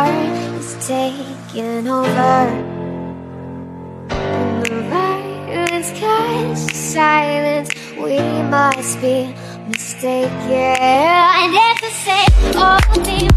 heart is taking over. And the violence cuts silence We must be mistaken. And if you say oh, all things